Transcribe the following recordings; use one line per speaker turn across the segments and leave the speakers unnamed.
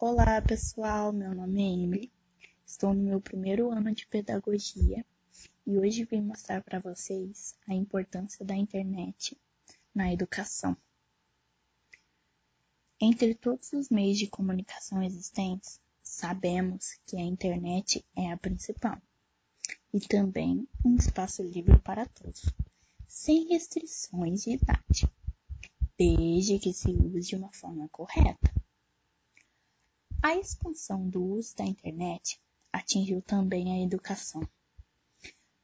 Olá, pessoal. Meu nome é Emily. Estou no meu primeiro ano de pedagogia e hoje vim mostrar para vocês a importância da internet na educação. Entre todos os meios de comunicação existentes, sabemos que a internet é a principal e também um espaço livre para todos, sem restrições de idade, desde que se use de uma forma correta. A expansão do uso da internet atingiu também a educação.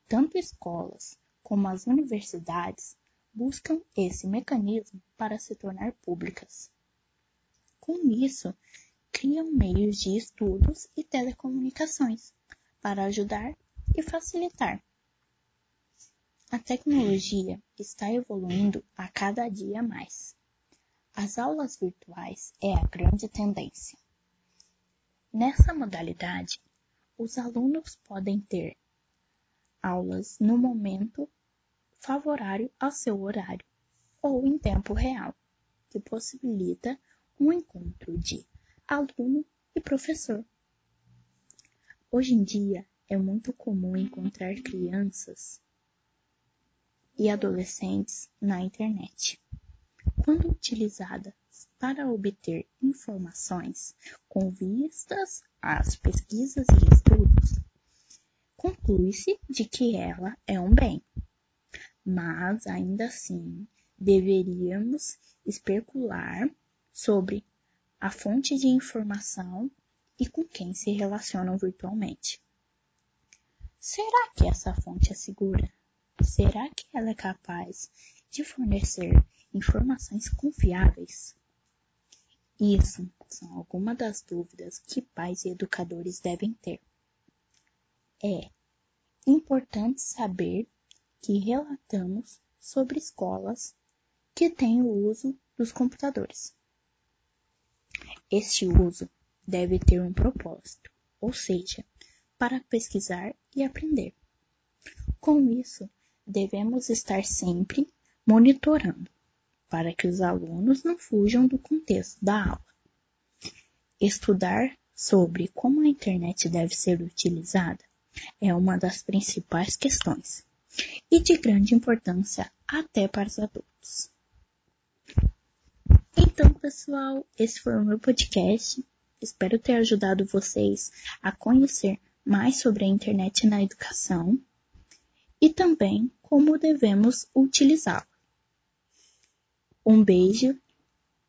Tanto escolas como as universidades buscam esse mecanismo para se tornar públicas. Com isso, criam meios de estudos e telecomunicações para ajudar e facilitar. A tecnologia está evoluindo a cada dia mais. As aulas virtuais é a grande tendência. Nessa modalidade, os alunos podem ter aulas no momento favorável ao seu horário ou em tempo real, que possibilita um encontro de aluno e professor. Hoje em dia é muito comum encontrar crianças e adolescentes na internet. Quando utilizada para obter informações com vistas às pesquisas e estudos, conclui-se de que ela é um bem. Mas, ainda assim, deveríamos especular sobre a fonte de informação e com quem se relacionam virtualmente. Será que essa fonte é segura? Será que ela é capaz de fornecer informações confiáveis? Isso são algumas das dúvidas que pais e educadores devem ter. É importante saber que relatamos sobre escolas que têm o uso dos computadores. Este uso deve ter um propósito, ou seja, para pesquisar e aprender. Com isso, devemos estar sempre monitorando para que os alunos não fujam do contexto da aula. Estudar sobre como a internet deve ser utilizada é uma das principais questões e de grande importância até para os adultos. Então, pessoal, esse foi o meu podcast. Espero ter ajudado vocês a conhecer mais sobre a internet na educação e também como devemos utilizá-la. Um beijo,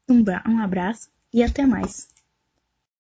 um, abraço e até mais.